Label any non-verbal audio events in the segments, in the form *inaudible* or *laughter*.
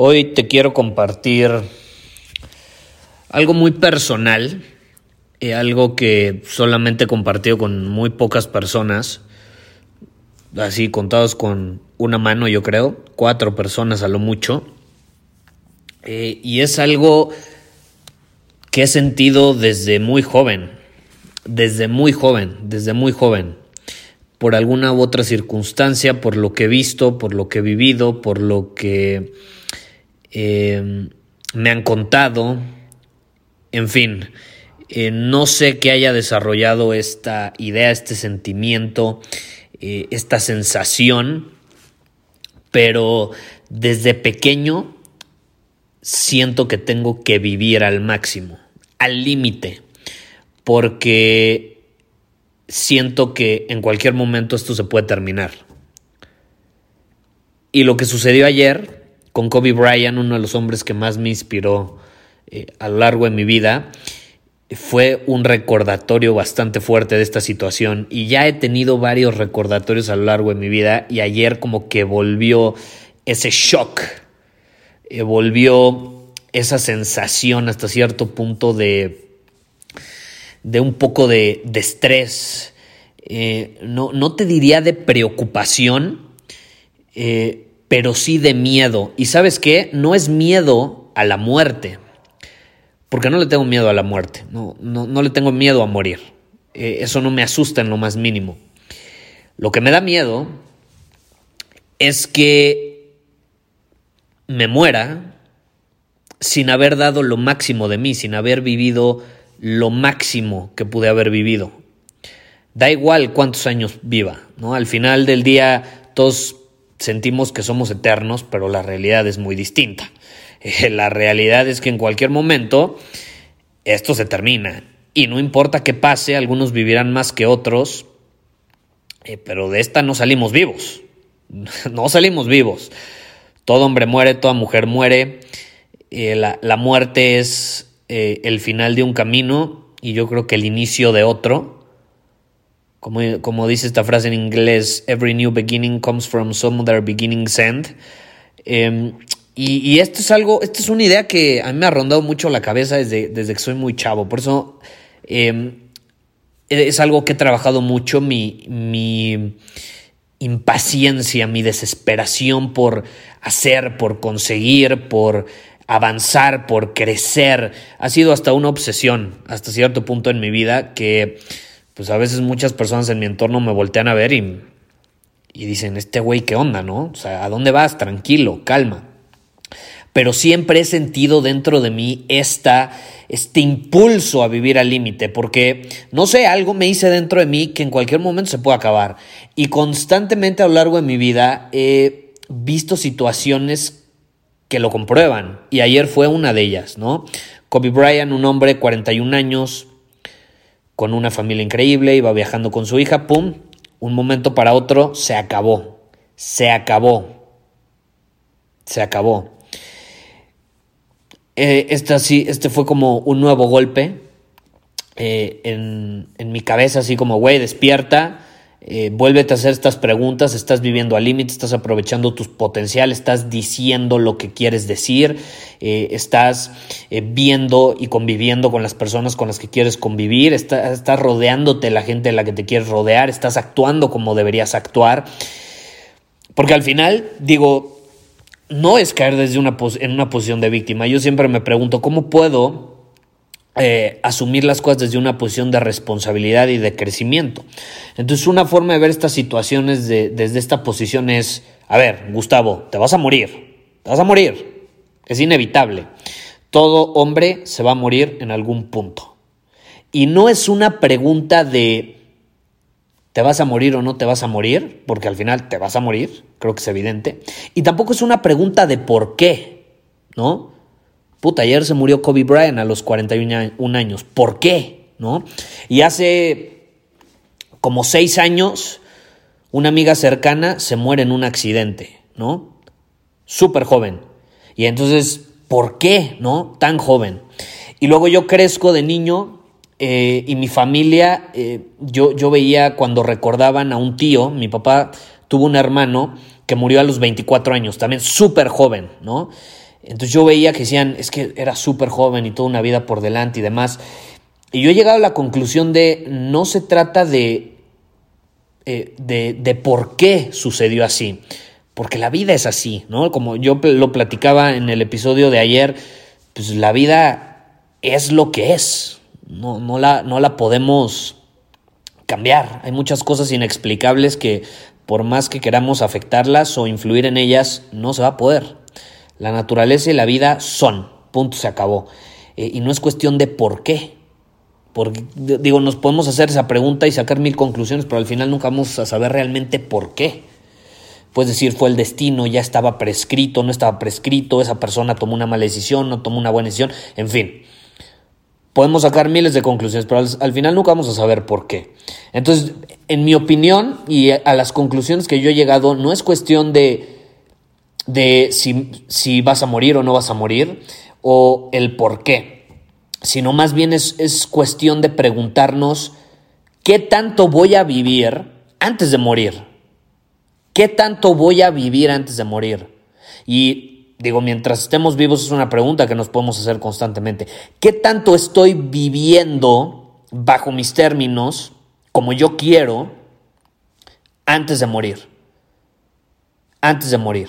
Hoy te quiero compartir algo muy personal, eh, algo que solamente he compartido con muy pocas personas, así contados con una mano yo creo, cuatro personas a lo mucho, eh, y es algo que he sentido desde muy joven, desde muy joven, desde muy joven, por alguna u otra circunstancia, por lo que he visto, por lo que he vivido, por lo que eh, me han contado, en fin, eh, no sé qué haya desarrollado esta idea, este sentimiento, eh, esta sensación, pero desde pequeño siento que tengo que vivir al máximo, al límite, porque siento que en cualquier momento esto se puede terminar. Y lo que sucedió ayer con Kobe Bryant, uno de los hombres que más me inspiró eh, a lo largo de mi vida, fue un recordatorio bastante fuerte de esta situación. Y ya he tenido varios recordatorios a lo largo de mi vida y ayer como que volvió ese shock, eh, volvió esa sensación hasta cierto punto de, de un poco de, estrés, eh, no, no, te diría de preocupación, pero sí de miedo. ¿Y sabes qué? No es miedo a la muerte, porque no le tengo miedo a la muerte, no, no, le tengo miedo a morir. Eh, eso no me asusta en lo más mínimo. Lo que me da miedo es que me muera sin haber dado lo máximo de mí, sin haber vivido lo máximo que pude haber vivido. Da igual cuántos años viva, ¿no? Al final del día todos sentimos que somos eternos, pero la realidad es muy distinta. Eh, *laughs* la realidad es que en cualquier momento esto se termina. Y no importa qué pase, algunos vivirán más que otros, eh, pero de esta no salimos vivos. *laughs* No salimos vivos. Todo hombre muere, toda mujer muere. Eh, la, la, muerte es el final de un camino y yo creo que el inicio de otro. Como, dice esta frase en inglés, every new beginning comes from some other beginning's end. Em, y, esto es algo, esto es una idea que a mí me ha rondado mucho la cabeza desde, desde que soy muy chavo. Por eso em, es algo que he trabajado mucho, mi, mi impaciencia, mi desesperación por hacer, por conseguir, por avanzar, por crecer. Ha sido hasta una obsesión, hasta cierto punto en mi vida que pues a veces muchas personas en mi entorno me voltean a ver y, y dicen, este güey, ¿qué onda, no? O sea, ¿a dónde vas? Tranquilo, calma. Pero siempre he sentido dentro de mí esta, este impulso a vivir al límite, porque, no sé, algo me hice dentro de mí que en cualquier momento se puede acabar. Y constantemente a lo largo de mi vida he visto situaciones que lo comprueban. Y ayer fue una de ellas, ¿no? Kobe Bryant, un hombre, 41 años, con una familia increíble, iba viajando con su hija, ¡pum! Un momento para otro se acabó, se acabó, se acabó. Eh, este, este fue como un nuevo golpe eh, en, en mi cabeza, así como, güey, despierta, eh, vuélvete a hacer estas preguntas, estás viviendo al límite, estás aprovechando tus potenciales, estás diciendo lo que quieres decir, eh, estás eh, viendo y conviviendo con las personas con las que quieres convivir, estás rodeándote la gente de la que te quieres rodear, estás actuando como deberías actuar. Porque al final, digo, no es caer desde una en una posición de víctima. Yo siempre me pregunto, ¿cómo puedo eh, asumir las cosas desde una posición de responsabilidad y de crecimiento? Entonces, una forma de ver estas situaciones desde esta posición es, a ver, Gustavo, te vas a morir, te vas a morir, es inevitable. Todo hombre se va a morir en algún punto. Y no es una pregunta de ¿Te vas a morir o no te vas a morir? Porque al final te vas a morir, creo que es evidente. Y tampoco es una pregunta de por qué, ¿no? Puta, ayer se murió Kobe Bryant a los 41 años. ¿Por qué? ¿No? Y hace como seis años, una amiga cercana se muere en un accidente, ¿no? Súper joven. Y entonces, ¿por qué, no? Tan joven. Y luego yo crezco de niño eh, y mi familia, eh, yo, yo veía cuando recordaban a un tío, mi papá tuvo un hermano que murió a los 24 años, también súper joven, ¿no? Entonces yo veía que decían, es que era súper joven y toda una vida por delante y demás. Y yo he llegado a la conclusión de, no se trata de, eh, de, de por qué sucedió así, porque la vida es así, ¿no? Como yo lo platicaba en el episodio de ayer, pues la vida es lo que es, no, no, la, no la podemos cambiar. Hay muchas cosas inexplicables que por más que queramos afectarlas o influir en ellas, no se va a poder. La naturaleza y la vida son, punto, se acabó. Eh, y no es cuestión de por qué. Porque, digo, nos podemos hacer esa pregunta y sacar mil conclusiones, pero al final nunca vamos a saber realmente por qué. Puedes decir, fue el destino, ya estaba prescrito, no estaba prescrito, esa persona tomó una mala decisión, no tomó una buena decisión, en fin podemos sacar miles de conclusiones, pero al, final nunca vamos a saber por qué. Entonces, en mi opinión y a las conclusiones que yo he llegado, no es cuestión de, de si, si vas a morir o no vas a morir, o el por qué, sino más bien es, es cuestión de preguntarnos qué tanto voy a vivir antes de morir. ¿Qué tanto voy a vivir antes de morir? Y digo, mientras estemos vivos es una pregunta que nos podemos hacer constantemente. ¿Qué tanto estoy viviendo bajo mis términos, como yo quiero, antes de morir? Antes de morir.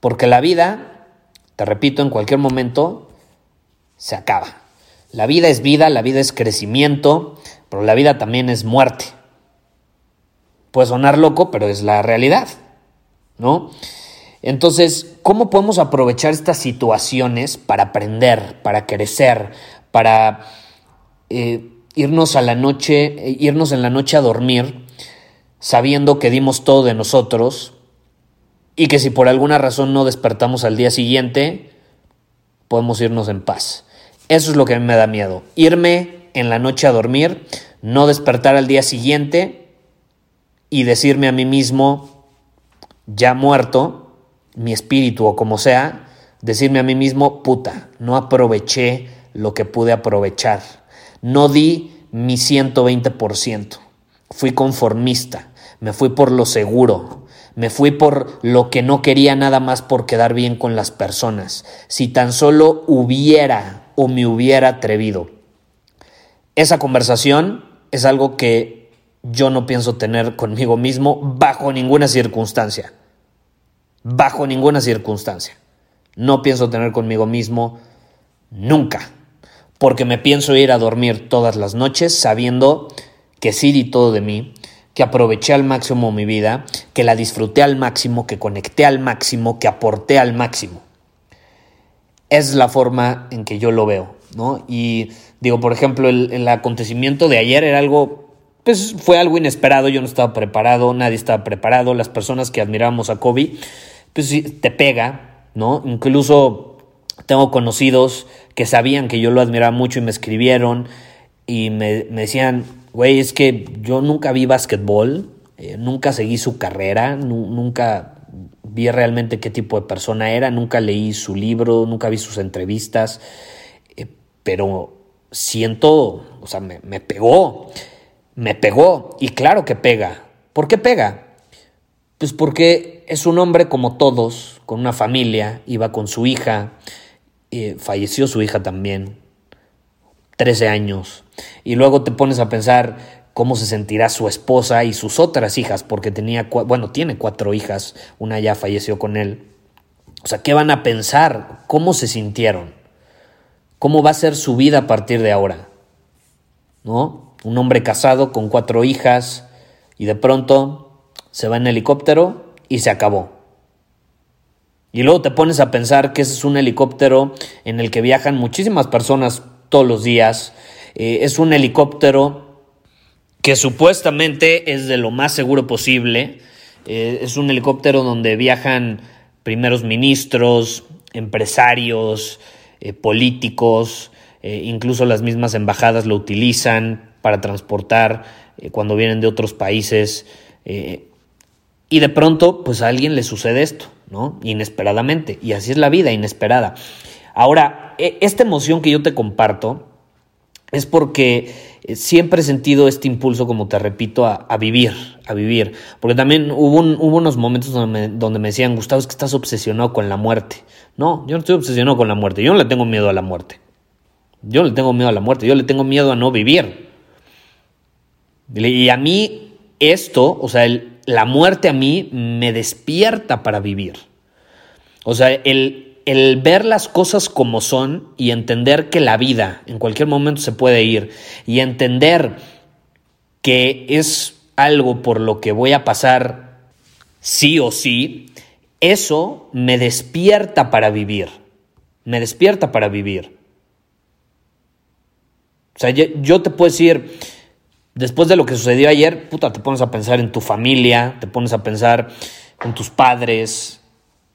Porque la vida, te repito, en cualquier momento se acaba. La vida es vida, la vida es crecimiento, pero la vida también es muerte. Puede sonar loco, pero es la realidad. ¿no? Entonces, ¿cómo podemos aprovechar estas situaciones para aprender, para crecer, para eh, irnos a la noche, eh, irnos en la noche a dormir, sabiendo que dimos todo de nosotros y que si por alguna razón no despertamos al día siguiente, podemos irnos en paz? Eso es lo que a mí me da miedo. Irme en la noche a dormir, no despertar al día siguiente y decirme a mí mismo, ya muerto, mi espíritu o como sea, decirme a mí mismo, puta, no aproveché lo que pude aprovechar, no di mi 120%, fui conformista, me fui por lo seguro, me fui por lo que no quería nada más por quedar bien con las personas, si tan solo hubiera o me hubiera atrevido. Esa conversación es algo que yo no pienso tener conmigo mismo bajo ninguna circunstancia. Bajo ninguna circunstancia. No pienso tener conmigo mismo nunca. Porque me pienso ir a dormir todas las noches sabiendo que sí di todo de mí, que aproveché al máximo mi vida, que la disfruté al máximo, que conecté al máximo, que aporté al máximo. Es la forma en que yo lo veo, ¿no? Y digo, por ejemplo, el, acontecimiento de ayer era algo pues fue algo inesperado, yo no estaba preparado, nadie estaba preparado, las personas que admiramos a Kobe, pues te pega, ¿no? Incluso tengo conocidos que sabían que yo lo admiraba mucho y me escribieron y me, decían, güey, es que yo nunca vi básquetbol, eh, nunca seguí su carrera, nunca vi realmente qué tipo de persona era, nunca leí su libro, nunca vi sus entrevistas, eh, pero siento, o sea, me, me pegó me pegó. Y claro que pega. ¿Por qué pega? Pues porque es un hombre como todos, con una familia, iba con su hija, eh, falleció su hija también, 13 años. Y luego te pones a pensar cómo se sentirá su esposa y sus otras hijas, porque tenía, bueno, tiene cuatro hijas, una ya falleció con él. O sea, ¿qué van a pensar? ¿Cómo se sintieron? ¿Cómo va a ser su vida a partir de ahora? ¿No? Un hombre casado con cuatro hijas y de pronto se va en helicóptero y se acabó. Y luego te pones a pensar que ese es un helicóptero en el que viajan muchísimas personas todos los días. Eh, es un helicóptero que supuestamente es de lo más seguro posible. Eh, es un helicóptero donde viajan primeros ministros, empresarios, eh, políticos, incluso las mismas embajadas lo utilizan para transportar cuando vienen de otros países. y de pronto, pues a alguien le sucede esto, ¿no? Inesperadamente. Y así es la vida, inesperada. Ahora, e, esta emoción que yo te comparto es porque siempre he sentido este impulso, como te repito, a, vivir, a vivir. Porque también hubo, unos momentos donde me decían, Gustavo, es que estás obsesionado con la muerte. No, yo no estoy obsesionado con la muerte. Yo no le tengo miedo a la muerte. Yo le tengo miedo a la muerte. Yo le tengo miedo a no vivir. Y a mí esto, o sea, la muerte a mí me despierta para vivir. O sea, el, el ver las cosas como son y entender que la vida en cualquier momento se puede ir y entender que es algo por lo que voy a pasar sí o sí, eso me despierta para vivir. Me despierta para vivir. O sea, yo te puedo decir, después de lo que sucedió ayer, puta, te pones a pensar en tu familia, te pones a pensar en tus padres,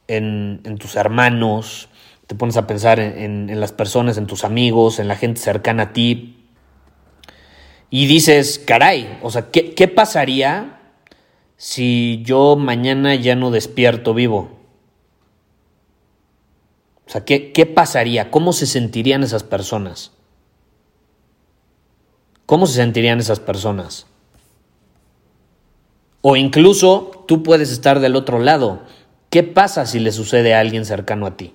en, tus hermanos, te pones a pensar en, las personas, en tus amigos, en la gente cercana a ti. Y dices, caray, o sea, ¿qué, qué pasaría si yo mañana ya no despierto vivo? O sea, ¿qué, ¿qué, pasaría? ¿Cómo se sentirían esas personas? ¿Cómo se sentirían esas personas? O incluso tú puedes estar del otro lado. ¿Qué pasa si le sucede a alguien cercano a ti?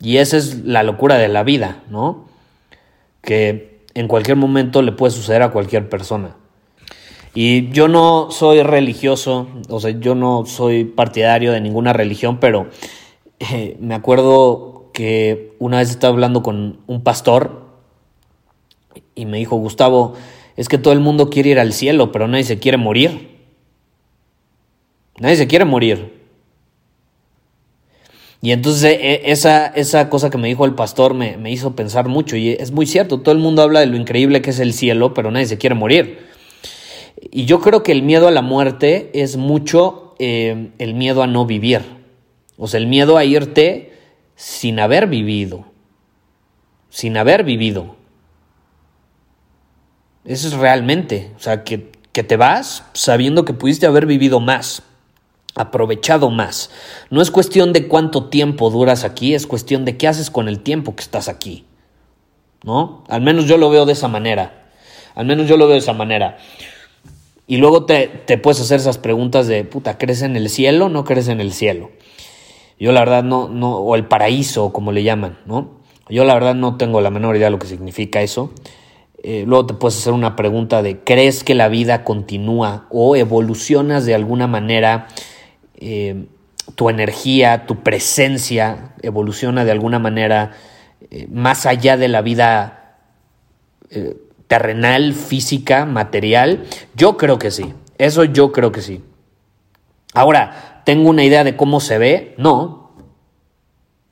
Y esa es la locura de la vida, ¿no? Que en cualquier momento le puede suceder a cualquier persona. Y yo no soy religioso, o sea, yo no soy partidario de ninguna religión, pero eh, me acuerdo que una vez estaba hablando con un pastor y me dijo, Gustavo, es que todo el mundo quiere ir al cielo, pero nadie se quiere morir. Nadie se quiere morir. Y entonces e, esa, esa cosa que me dijo el pastor me, me hizo pensar mucho y es muy cierto, todo el mundo habla de lo increíble que es el cielo, pero nadie se quiere morir. Y yo creo que el miedo a la muerte es mucho eh, el miedo a no vivir. O sea, el miedo a irte sin haber vivido. Sin haber vivido. Eso es realmente. O sea, que, que te vas sabiendo que pudiste haber vivido más, aprovechado más. No es cuestión de cuánto tiempo duras aquí, es cuestión de qué haces con el tiempo que estás aquí. ¿No? Al menos yo lo veo de esa manera. Al menos yo lo veo de esa manera. Y luego te, puedes hacer esas preguntas de, puta, ¿crees en el cielo no crees en el cielo? Yo la verdad no, no, o el paraíso, como le llaman, ¿no? Yo la verdad no tengo la menor idea de lo que significa eso. Eh, luego te puedes hacer una pregunta de, ¿crees que la vida continúa o evolucionas de alguna manera? Eh, tu energía, tu presencia evoluciona de alguna manera eh, más allá de la vida terrenal, física, material? Yo creo que sí. Eso yo creo que sí. Ahora, ¿tengo una idea de cómo se ve? No.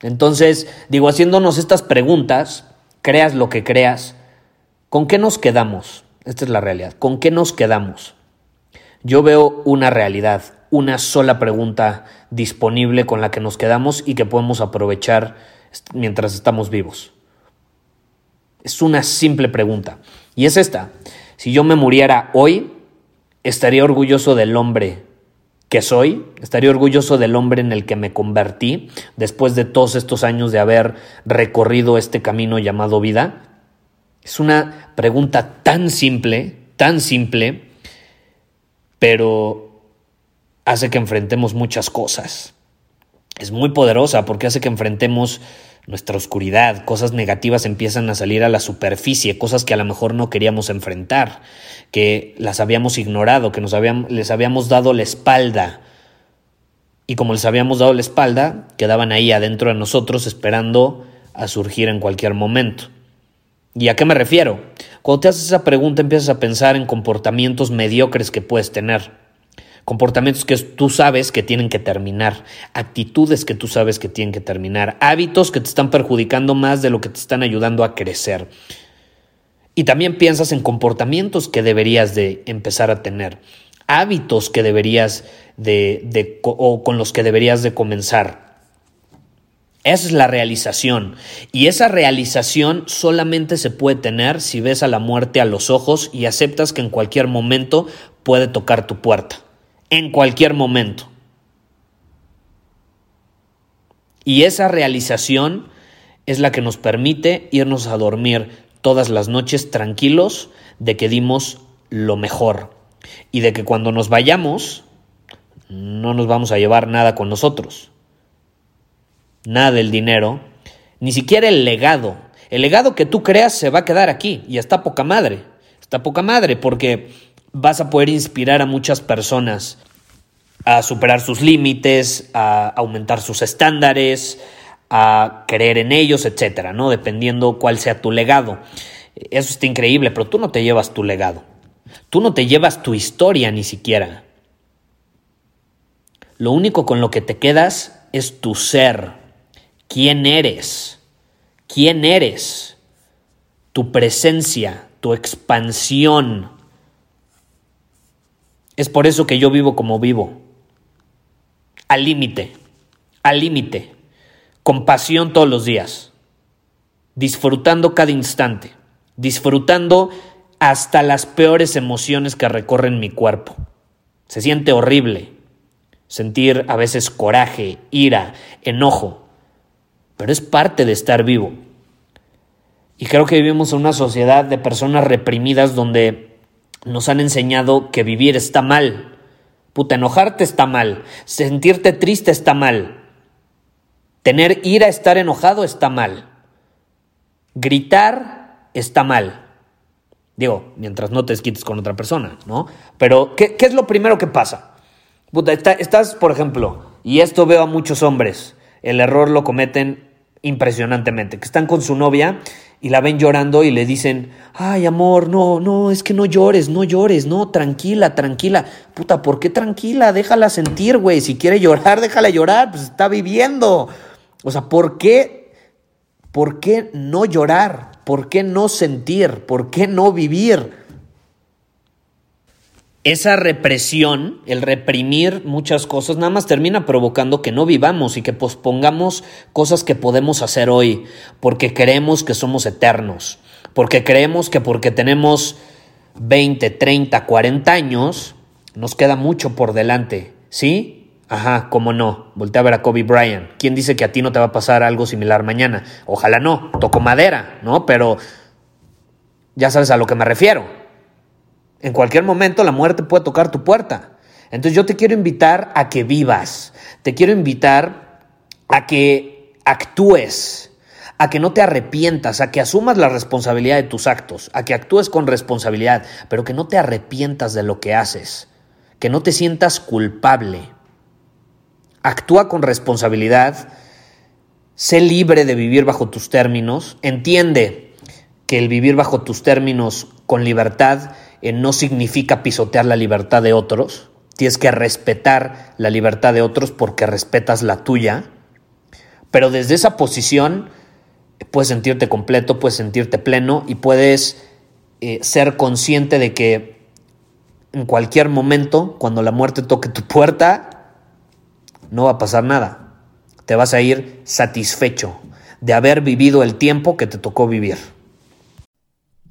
Entonces, digo, haciéndonos estas preguntas, creas lo que creas, ¿con qué nos quedamos? Esta es la realidad. ¿Con qué nos quedamos? Yo veo una realidad, una sola pregunta disponible con la que nos quedamos y que podemos aprovechar mientras estamos vivos. Es una simple pregunta. Y es esta. Si yo me muriera hoy, estaría orgulloso del hombre que soy, estaría orgulloso del hombre en el que me convertí después de todos estos años de haber recorrido este camino llamado vida. Es una pregunta tan simple, tan simple, pero hace que enfrentemos muchas cosas. Es muy poderosa porque hace que enfrentemos nuestra oscuridad, cosas negativas empiezan a salir a la superficie, cosas que a lo mejor no queríamos enfrentar, que las habíamos ignorado, que nos habíamos, les habíamos dado la espalda. Y como les habíamos dado la espalda, quedaban ahí adentro de nosotros esperando a surgir en cualquier momento. ¿Y a qué me refiero? Cuando te haces esa pregunta empiezas a pensar en comportamientos mediocres que puedes tener comportamientos que tú sabes que tienen que terminar, actitudes que tú sabes que tienen que terminar, hábitos que te están perjudicando más de lo que te están ayudando a crecer. Y también piensas en comportamientos que deberías de empezar a tener, hábitos que deberías de, de o con los que deberías de comenzar. Esa es la realización. Y esa realización solamente se puede tener si ves a la muerte a los ojos y aceptas que en cualquier momento puede tocar tu puerta en cualquier momento. Y esa realización es la que nos permite irnos a dormir todas las noches tranquilos de que dimos lo mejor y de que cuando nos vayamos no nos vamos a llevar nada con nosotros. Nada del dinero, ni siquiera el legado. El legado que tú creas se va a quedar aquí y está poca madre. Está poca madre porque vas a poder inspirar a muchas personas a superar sus límites, a aumentar sus estándares, a creer en ellos, etcétera, ¿no? Dependiendo cuál sea tu legado. Eso está increíble, pero tú no te llevas tu legado. Tú no te llevas tu historia ni siquiera. Lo único con lo que te quedas es tu ser. ¿Quién eres? ¿Quién eres? Tu presencia, tu expansión, es por eso que yo vivo como vivo. Al límite, al límite, con pasión todos los días, disfrutando cada instante, disfrutando hasta las peores emociones que recorren mi cuerpo. Se siente horrible sentir a veces coraje, ira, enojo, pero es parte de estar vivo. Y creo que vivimos en una sociedad de personas reprimidas donde nos han enseñado que vivir está mal. Puta, enojarte está mal. Sentirte triste está mal. Tener ira, estar enojado está mal. Gritar está mal. Digo, mientras no te desquites con otra persona, ¿no? Pero, ¿qué, es lo primero que pasa? Puta, estás, por ejemplo, y esto veo a muchos hombres, el error lo cometen impresionantemente, que están con su novia y la ven llorando y le dicen, ay amor, no, no, es que no llores, no llores, no, tranquila, tranquila. Puta, ¿por qué tranquila? Déjala sentir, güey. Si quiere llorar, *laughs* déjala llorar, pues está viviendo. O sea, ¿por qué? ¿Por qué no llorar? ¿Por qué no sentir? ¿Por qué no vivir? Esa represión, el reprimir muchas cosas, nada más termina provocando que no vivamos y que pospongamos cosas que podemos hacer hoy, porque creemos que somos eternos, porque creemos que porque tenemos 20, 30, 40 años, nos queda mucho por delante, ¿sí? Ajá, cómo no. Voltea a ver a Kobe Bryant. ¿Quién dice que a ti no te va a pasar algo similar mañana? Ojalá no, toco madera, ¿no? Pero ya sabes a lo que me refiero. En cualquier momento la muerte puede tocar tu puerta. Entonces yo te quiero invitar a que vivas, te quiero invitar a que actúes, a que no te arrepientas, a que asumas la responsabilidad de tus actos, a que actúes con responsabilidad, pero que no te arrepientas de lo que haces, que no te sientas culpable. Actúa con responsabilidad, sé libre de vivir bajo tus términos, entiende que el vivir bajo tus términos con libertad eh, no significa pisotear la libertad de otros. Tienes que respetar la libertad de otros porque respetas la tuya. Pero desde esa posición eh, puedes sentirte completo, puedes sentirte pleno y puedes eh, ser consciente de que en cualquier momento, cuando la muerte toque tu puerta, no va a pasar nada. Te vas a ir satisfecho de haber vivido el tiempo que te tocó vivir.